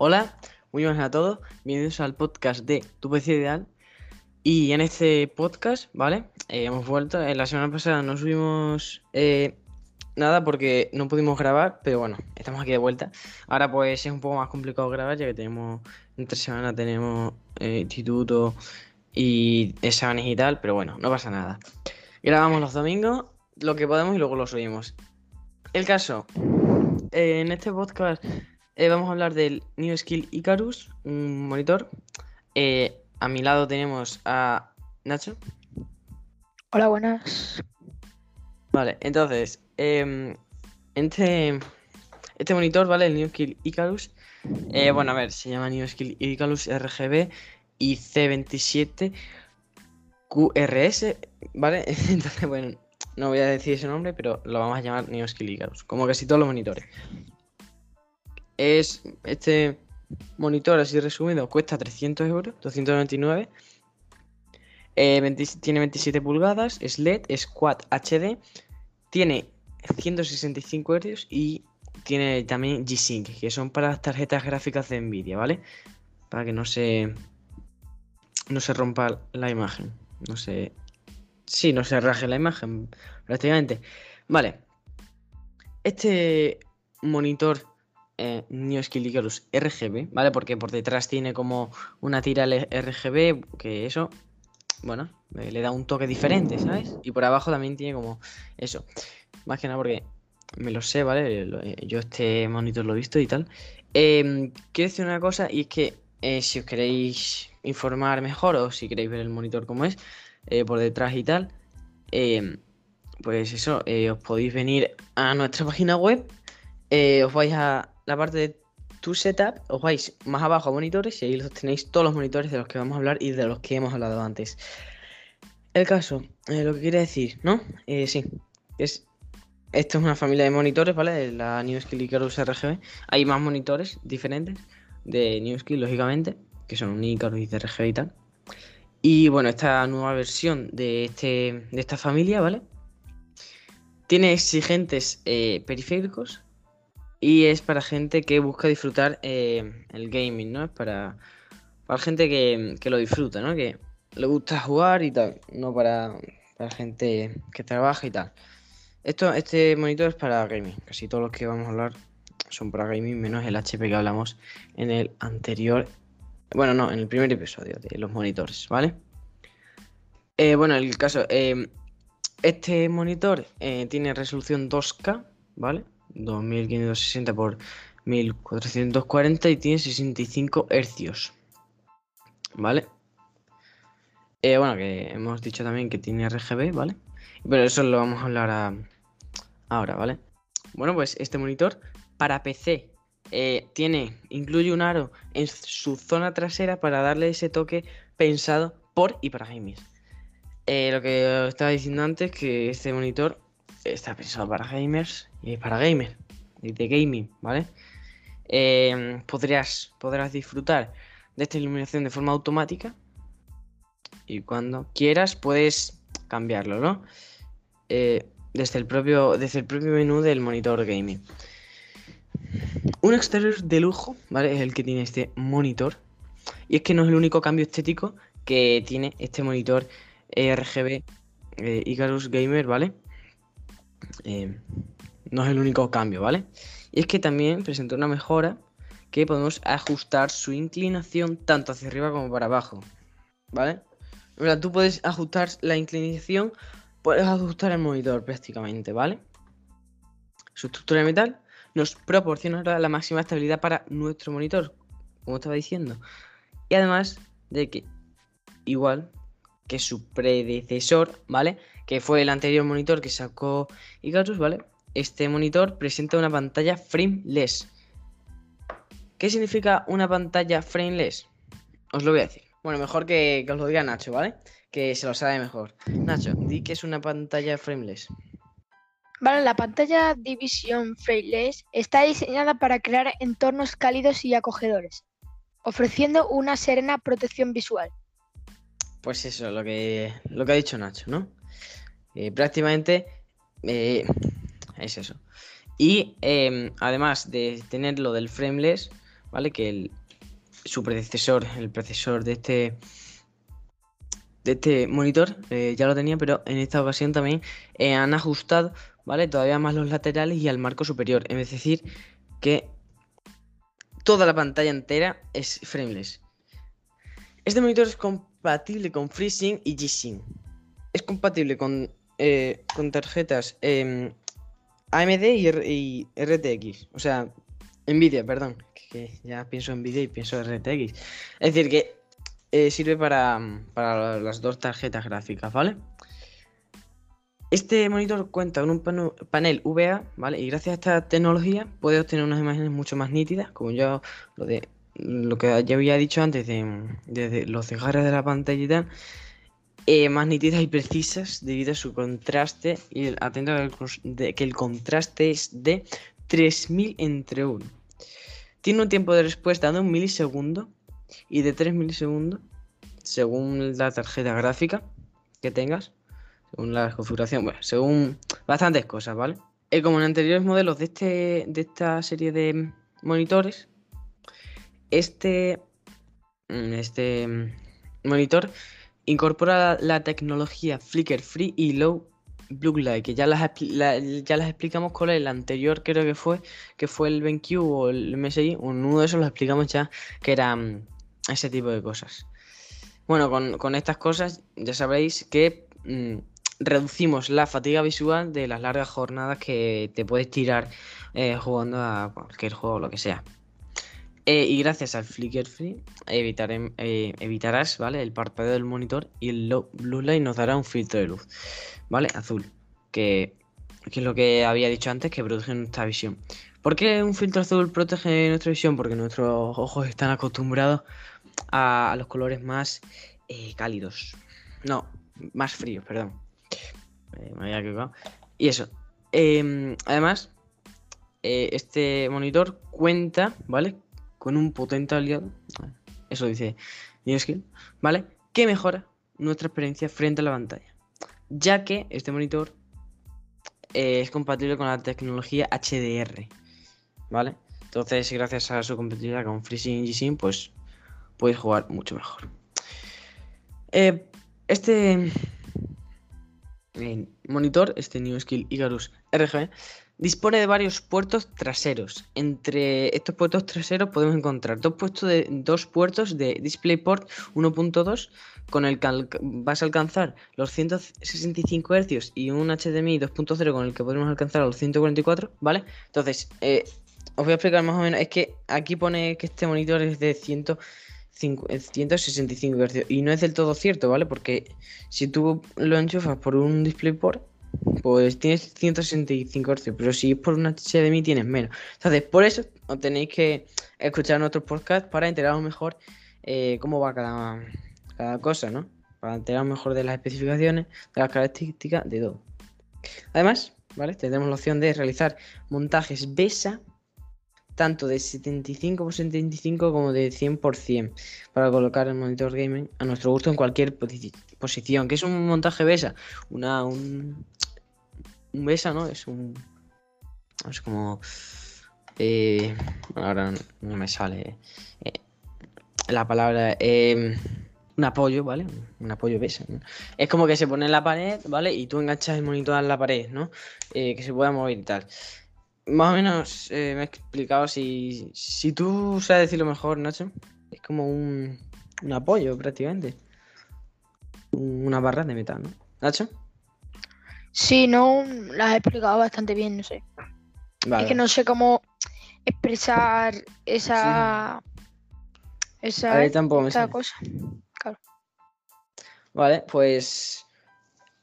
Hola, muy buenas a todos. Bienvenidos al podcast de Tu PC Ideal. Y en este podcast, ¿vale? Eh, hemos vuelto. En la semana pasada no subimos eh, nada porque no pudimos grabar, pero bueno, estamos aquí de vuelta. Ahora pues es un poco más complicado grabar ya que tenemos, entre semana tenemos eh, instituto y exámenes y tal, pero bueno, no pasa nada. Grabamos los domingos, lo que podemos y luego lo subimos. El caso, eh, en este podcast eh, vamos a hablar del New Skill Icarus, un monitor. Eh, a mi lado tenemos a Nacho. Hola, buenas. Vale, entonces, em, este, este monitor, ¿vale? El New Skill Icarus. eh, bueno, a ver, se llama New Skill Icarus RGB y C27 QRS, ¿vale? Entonces, bueno, no voy a decir ese nombre, pero lo vamos a llamar New Skill Icarus, como casi todos los monitores. Es este monitor, así resumido, cuesta 300 euros, 299. Eh, 20 tiene 27 pulgadas, es LED, es Quad HD, tiene 165 Hz y tiene también G-Sync, que son para las tarjetas gráficas de Nvidia, ¿vale? Para que no se no se rompa la imagen, no se sí, no se raje la imagen prácticamente. Vale. Este monitor eh, New RGB, ¿vale? Porque por detrás tiene como una tira RGB, que eso, bueno, eh, le da un toque diferente, ¿sabes? Y por abajo también tiene como eso. Más que nada porque me lo sé, ¿vale? Eh, Yo este monitor lo he visto y tal. Em, quiero decir una cosa y es que eh, si os queréis informar mejor o si queréis ver el monitor como es, por detrás y tal, em, pues eso, os podéis venir a nuestra página web, os vais a la parte de tu setup, os vais más abajo a monitores y ahí los tenéis todos los monitores de los que vamos a hablar y de los que hemos hablado antes. El caso, eh, lo que quiere decir, ¿no? Eh, sí, es esto es una familia de monitores, ¿vale? De la New Skill Icarus RGB. Hay más monitores diferentes de New Skill, lógicamente, que son un Icarus y RGB y tal. Y bueno, esta nueva versión de, este, de esta familia, ¿vale? Tiene exigentes eh, periféricos y es para gente que busca disfrutar eh, el gaming, ¿no? Es para, para gente que, que lo disfruta, ¿no? Que le gusta jugar y tal, no para, para gente que trabaja y tal. Esto, este monitor es para gaming. Casi todos los que vamos a hablar son para gaming, menos el HP que hablamos en el anterior. Bueno, no, en el primer episodio de los monitores, ¿vale? Eh, bueno, el caso. eh, este monitor tiene resolución 2K, ¿vale? 2560 por 1440 y tiene 65 hercios, ¿vale? Eh, bueno, que hemos dicho también que tiene RGB, ¿vale? Pero eso lo vamos a hablar ahora, ¿vale? Bueno, pues este monitor para PC eh, tiene, incluye un aro en su zona trasera para darle ese toque pensado por y para. Eh, lo que estaba diciendo antes, que este monitor está pensado para gamers y para gamers, y de gaming, ¿vale? Eh, podrás, podrás disfrutar de esta iluminación de forma automática y cuando quieras puedes cambiarlo, ¿no? Eh, desde, el propio, desde el propio menú del monitor gaming. Un exterior de lujo, ¿vale? Es el que tiene este monitor. Y es que no es el único cambio estético que tiene este monitor eh, RGB eh, Icarus Gamer, ¿vale? Eh, no es el único cambio, ¿vale? Y es que también presenta una mejora que podemos ajustar su inclinación tanto hacia arriba como para abajo, ¿vale? O sea, tú puedes ajustar la inclinación, puedes ajustar el monitor prácticamente, ¿vale? Su estructura de metal nos proporcionará la máxima estabilidad para nuestro monitor, como estaba diciendo. Y además de que, igual que su predecesor, ¿vale? Que fue el anterior monitor que sacó Icarus, ¿vale? Este monitor presenta una pantalla frameless. ¿Qué significa una pantalla frameless? Os lo voy a decir. Bueno, mejor que, que os lo diga Nacho, ¿vale? Que se lo sabe mejor. Nacho, di que es una pantalla frameless. Vale, la pantalla Division Frameless está diseñada para crear entornos cálidos y acogedores, ofreciendo una serena protección visual. Pues eso, lo que, lo que ha dicho Nacho, ¿no? Eh, prácticamente eh, es eso. Y eh, además de tener lo del frameless, ¿vale? Que su predecesor, el predecesor de este de este monitor eh, ya lo tenía, pero en esta ocasión también han ajustado, ¿vale? Todavía más los laterales y al marco superior. Es decir, que toda la pantalla entera es frameless. Este monitor es compatible con FreeSync y G-Sync. Es compatible con, eh, con tarjetas em, AMD y, RTX. O sea, Nvidia, perdón. Que ya pienso en Nvidia y pienso en RTX. Es decir, que eh, sirve para, para, las dos tarjetas gráficas, ¿vale? Este monitor cuenta con un panel VA, ¿vale? Y gracias a esta tecnología puede obtener unas imágenes mucho más nítidas, como yo lo de lo que ya había dicho antes de, los cejares de la pantalla y tal, eh, más nítidas y precisas debido a su contraste y el, atento de que el contraste es de 3000 entre 1. Tiene un tiempo de respuesta de un milisegundo y de 3 milisegundos según la tarjeta gráfica que tengas, según la configuración, según bastantes cosas, ¿vale? Eh, como en anteriores modelos de, este, de esta serie de monitores, este, mm, este mm, monitor incorpora la, tecnología Flicker Free y Low Blue Light, que ya las, ya las explicamos con el anterior, creo que fue, que fue el BenQ o el MSI, uno de esos los explicamos ya, que era mm, ese tipo de cosas. Bueno, con, estas cosas ya sabréis que reducimos la fatiga visual de las largas jornadas que te puedes tirar eh, jugando a cualquier juego o lo que sea. Eh, y gracias al Flicker Free eh, evitarás ¿vale? el parpadeo del monitor y el Blue Light nos dará un filtro de luz, ¿vale? Azul, que, es lo que había dicho antes, que protege nuestra visión. ¿Por qué un filtro azul protege nuestra visión? Porque nuestros ojos están acostumbrados a, los colores más eh, cálidos. No, más fríos, perdón. me había equivocado. Y eso. Em, además, este monitor cuenta, ¿vale? Con un potente aliado, eso dice NewSkill, ¿vale? Que mejora nuestra experiencia frente a la pantalla, ya que este monitor eh, es compatible con la tecnología HDR, ¿vale? Entonces, gracias a su compatibilidad con FreeSync y G-Sync, pues puedes jugar mucho mejor. Eh, este eh, monitor, este NewSkill Icarus RGB, Dispone de varios puertos traseros. Entre estos puertos traseros podemos encontrar dos, puestos de, dos puertos de DisplayPort 1.2 con el que vas a alcanzar los 165 Hz y un HDMI 2.0 con el que podemos alcanzar los 144, ¿vale? Entonces, eh, os voy a explicar más o menos. Es que aquí pone que este monitor es de 165 Hz y no es del todo cierto, ¿vale? Porque si tú lo enchufas por un DisplayPort pues tienes 165 Hz, pero si es por una HDMI tienes menos. Entonces, por eso os tenéis que escuchar nuestros podcast para enteraros mejor eh, cómo va cada, cada cosa, ¿no? Para enteraros mejor de las especificaciones, de las características, de todo. Además, ¿vale? Tendremos la opción de realizar montajes BESA tanto de 75 x 75 como de 100% para colocar el monitor gaming a nuestro gusto en cualquier posición. que es un montaje BESA? Una, un, un BESA, ¿no? Es un... Es como... Eh, ahora no me sale eh, la palabra... Em, un apoyo, ¿vale? Un apoyo BESA. Es como que se pone en la pared, ¿vale? Y tú enganchas el monitor en la pared, ¿no? Eh, que se pueda mover y tal. Más o menos me he explicado si, si tú sabes decirlo mejor, Nacho. Es como un, un apoyo prácticamente. Una barra de metal, ¿no? Nacho. Sí, no, las he explicado bastante bien, no sé. Es que no sé cómo expresar esa. Esa, esa cosa. Claro. Vale, pues.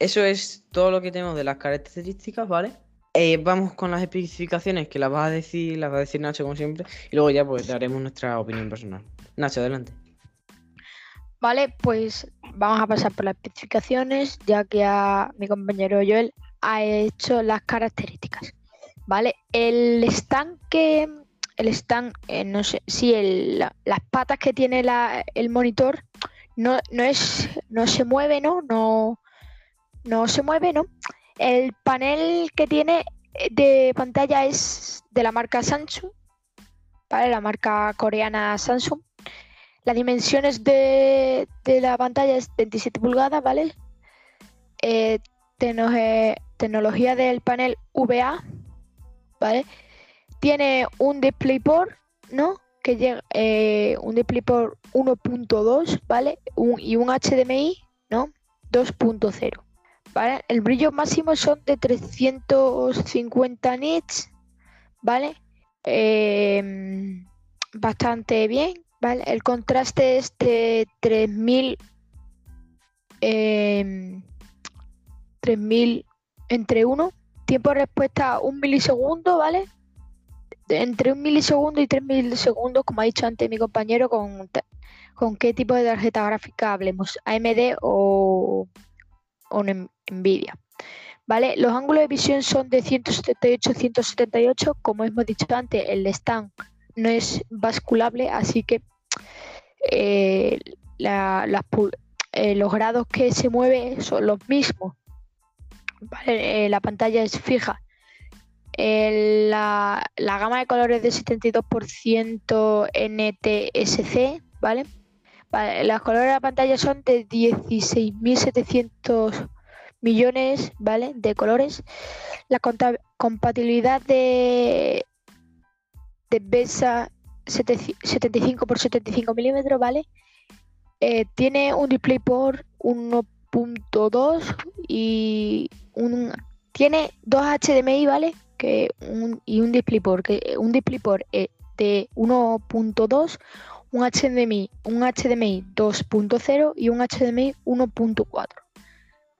Eso es todo lo que tenemos de las características, ¿vale? Eh, vamos con las especificaciones que las va a decir, las va a decir Nacho como siempre, y luego ya pues daremos nuestra opinión personal. Nacho, adelante. Vale, pues vamos a pasar por las especificaciones, ya que a mi compañero Joel ha hecho las características. Vale, el stand que, el stand, eh, no sé, si las patas que tiene el monitor no, no, es, no se mueve, ¿no? No, no se mueve, ¿no? El panel que tiene de pantalla es de la marca Samsung, ¿vale? La marca coreana Samsung. Las dimensiones de, de la pantalla es 27 pulgadas, ¿vale? Eh, tecnología del panel VA, ¿vale? Tiene un DisplayPort, ¿no? Que llega eh, un DisplayPort 1.2, ¿vale? y un HDMI, ¿no? 2.0, ¿vale? El brillo máximo son de 350 nits, ¿vale? Em, bastante bien, El contraste es de 3000 3000 entre 1. Tiempo de respuesta un milisegundo, ¿vale? Entre un milisegundo y 3 milisegundos, como ha dicho antes mi compañero, con, con qué tipo de tarjeta gráfica hablemos, AMD o, o Nvidia. ¿Vale? Los ángulos de visión son de 178-178, como hemos dicho antes, el stand no es basculable, así que eh, eh, los grados que se mueve son los mismos. Eh, la pantalla es fija. la, gama de colores de 72% NTSC, ¿vale? Los colores de la pantalla son de 16.700 millones, ¿vale? De colores. La compatibilidad de, de BESA 75 x 75 milímetros, ¿vale? Eh, tiene un display por 1.2 y un, tiene dos HDMI, ¿vale? Que y un DisplayPort, que un DisplayPort eh, de 1.2, un HDMI, un HDMI 2.0 y un HDMI 1.4.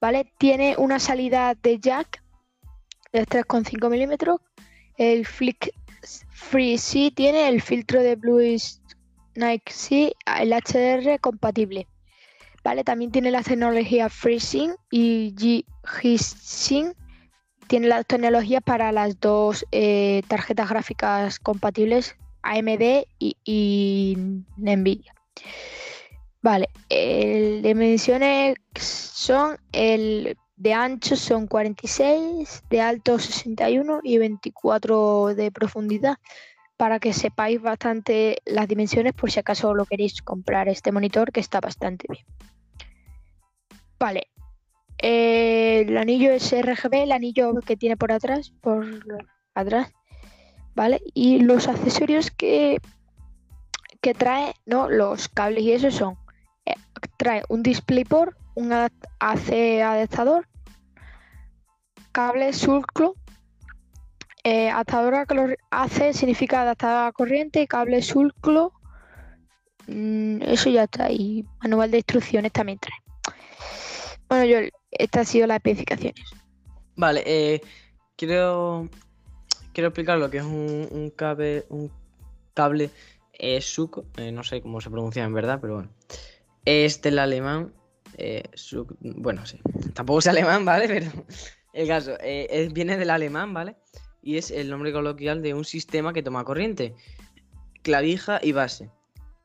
¿Vale? Tiene una salida de jack de 3,5 milímetros. El Flick Free C tiene el filtro de Blue Nike C, el HDR compatible. ¿vale? También tiene la tecnología FreeSync y G-Sync. Tiene las tecnologías para las dos eh, tarjetas gráficas compatibles AMD y, NVIDIA. Vale, el dimensiones son el de ancho son 46, de alto 61 y 24 de profundidad para que sepáis bastante las dimensiones por si acaso lo queréis comprar este monitor que está bastante bien. Vale. Eh, el anillo es RGB, el anillo que tiene por atrás, por atrás, ¿vale? Y los accesorios que, que trae, ¿no? Los cables y eso son, eh, trae un DisplayPort, un AC adaptador, cable sulcro, eh, adaptador AC significa adaptador a corriente, cable sulcro, mm, eso ya está, y manual de instrucciones también trae. Bueno, yo, estas han sido las especificaciones. Vale, eh, quiero, quiero explicar lo que es un, cable, un cable eh, SUC, eh, no sé cómo se pronuncia en verdad, pero bueno. Es del alemán, eh, bueno, sí, tampoco es alemán, ¿vale? Pero el caso, viene del alemán, ¿vale? Y es el nombre coloquial de un sistema que toma corriente, clavija y base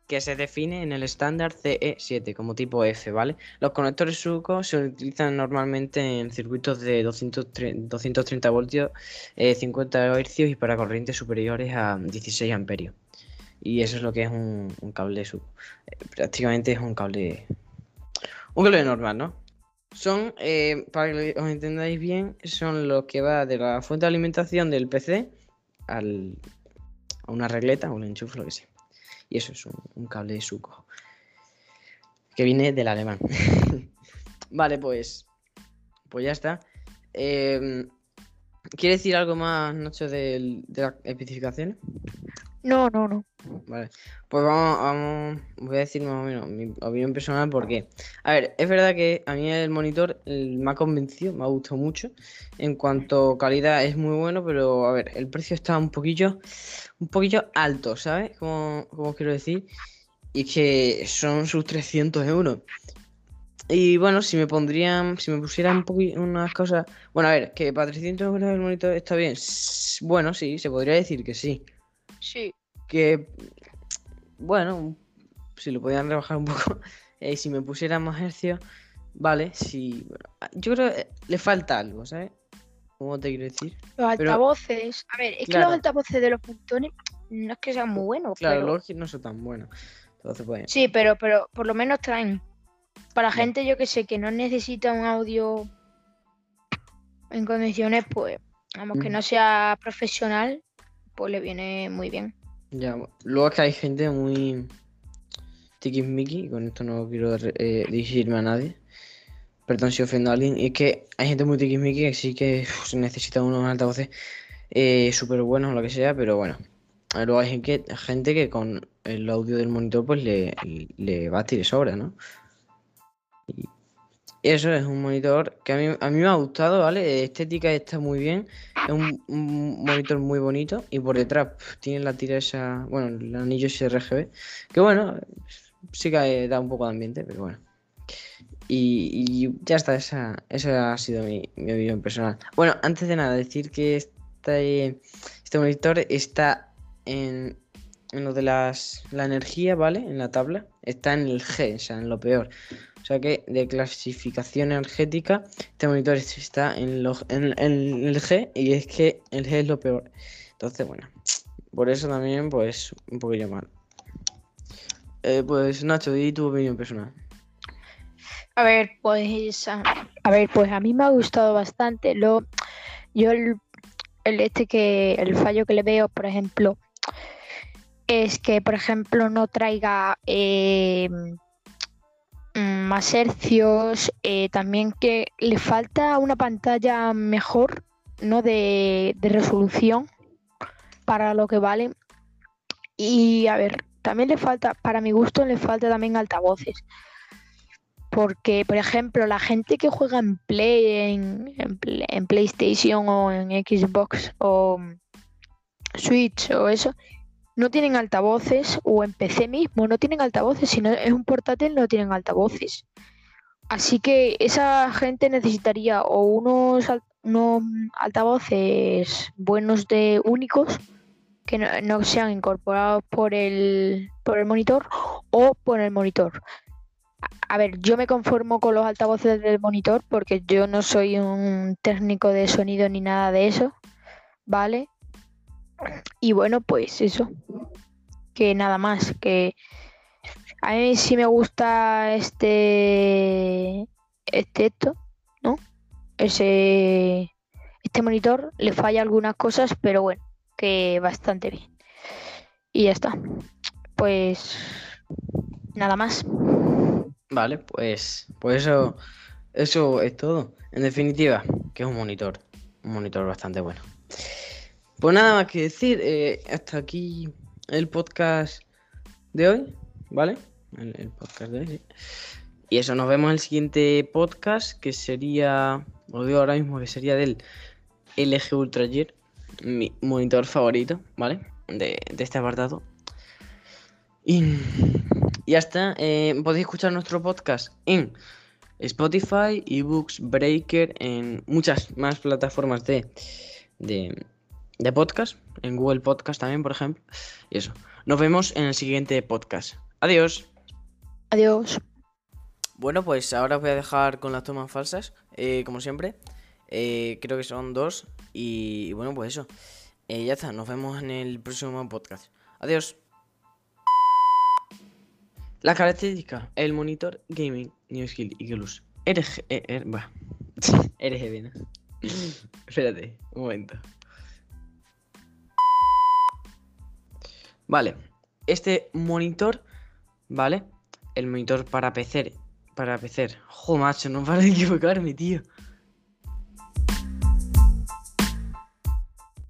que se define en el estándar CE7 como tipo F, ¿vale? Los conectores SUCO se utilizan normalmente en circuitos de 230, voltios, 50 Hz y para corrientes superiores a 16 amperios. Y eso es lo que es un, cable SUCO. Eh, prácticamente es un cable. Un cable normal, ¿no? Son, eh, para que os entendáis bien, son los que va de la fuente de alimentación del PC al, a una regleta un enchufe, lo que sea. Y eso es un, cable de suco. Que viene del alemán. vale, pues. Pues ya está. Eh, ¿Quiere decir algo más, Nacho, de, de las especificaciones? No, no, no. Vale. Pues vamos, vamos, voy a decir más o menos mi opinión personal porque, a ver, es verdad que a mí el monitor me ha convencido, me ha gustado mucho. En cuanto calidad es muy bueno, pero a ver, el precio está un poquillo, un poquillo alto, ¿sabes? Como, como quiero decir. Y que son sus 300 euros. Y bueno, si me pondrían, si me pusieran un poquito unas cosas. Bueno, a ver, que para 300 euros el monitor está bien. Bueno, sí, se podría decir que sí. Sí. Que, bueno, si lo podían rebajar un poco, eh, si me pusieran más hercios, vale, sí. yo creo que le falta algo, ¿sabes? ¿Cómo te quiero decir? Los altavoces. A ver, es que los altavoces de los montones no es que sean muy buenos. Claro, pero... los no son tan buenos. Entonces, pues. Sí, pero, pero por lo menos traen. Para gente, yo que sé, que no necesita un audio en condiciones, pues, vamos, que Mm. no sea profesional, pues le viene muy bien. Ya, luego que hay gente muy tiquismiqui, y con esto no quiero eh, dirigirme a nadie. Perdón si ofendo a alguien. Y es que hay gente muy tiquismiqui que sí que se necesita unos altavoces eh, súper buenos o lo que sea, pero bueno. Luego hay gente, gente que con el audio del monitor pues le, le basta y le sobra, ¿no? Y eso es un monitor que a mí, a mí me ha gustado, ¿vale? Estética está muy bien. Es un, monitor muy bonito. Y por detrás tiene la tira esa. Bueno, el anillo ese RGB. Que bueno, sí que da un poco de ambiente, pero bueno. Y, y ya está, esa, esa ha sido mi, mi opinión personal. Bueno, antes de nada, decir que este, este monitor está en, en lo de las, la energía, ¿vale? En la tabla. Está en el G, o sea, en lo peor. O sea que de clasificación energética, este monitor está en, lo- en- el G y es que el G es lo peor. Entonces, bueno, por eso también, pues, un poquillo mal. Eh, pues, Nacho, di tu opinión personal. A ver, pues a, ver, pues a mí me ha gustado bastante. Lo, yo el este que el fallo que le veo, por ejemplo, es que, por ejemplo, no traiga eh, más hercios, eh, también que le falta una pantalla mejor, ¿no? De, resolución para lo que vale. Y a ver, también le falta, para mi gusto, le falta también altavoces. Porque, por ejemplo, la gente que juega en Play, en, en PlayStation o en Xbox o Switch o eso, no tienen altavoces, o en PC mismo no tienen altavoces, si no es un portátil no tienen altavoces. Así que esa gente necesitaría o unos, al- unos altavoces buenos de únicos que no, no sean incorporados por el, por el monitor o por el monitor. A ver, yo me conformo con los altavoces del monitor porque yo no soy un técnico de sonido ni nada de eso, ¿vale? Y bueno, pues eso. Que nada más, que a mí sí me gusta este este esto, ¿no? Ese este monitor le falla algunas cosas, pero bueno, que bastante bien. Y ya está. Pues nada más. Vale, pues, pues eso, eso es todo. En definitiva, que es un monitor, un monitor bastante bueno. Pues nada más que decir, eh, hasta aquí el podcast de hoy, ¿vale? El, podcast de hoy. Y eso, nos vemos en el siguiente podcast, que sería, os digo ahora mismo que sería del LG Ultra Gear, mi monitor favorito, ¿vale? De, de este apartado. Y y ya está. eh, podéis escuchar nuestro podcast en Spotify, eBooks, Breaker, en muchas más plataformas de, de, de podcast. En Google Podcast también, por ejemplo. Y eso. Nos vemos en el siguiente podcast. Adiós. Adiós. Bueno, pues ahora os voy a dejar con las tomas falsas, eh, como siempre. Eh, creo que son dos. Y bueno, pues eso. Eh, ya está. Nos vemos en el próximo podcast. Adiós. Las características, el monitor gaming, New Skill y Plus. RG. RGB, ¿no? Espérate, un momento. Vale, este monitor, ¿vale? El monitor para PC, para PC. Joder, macho, no para de equivocarme, tío.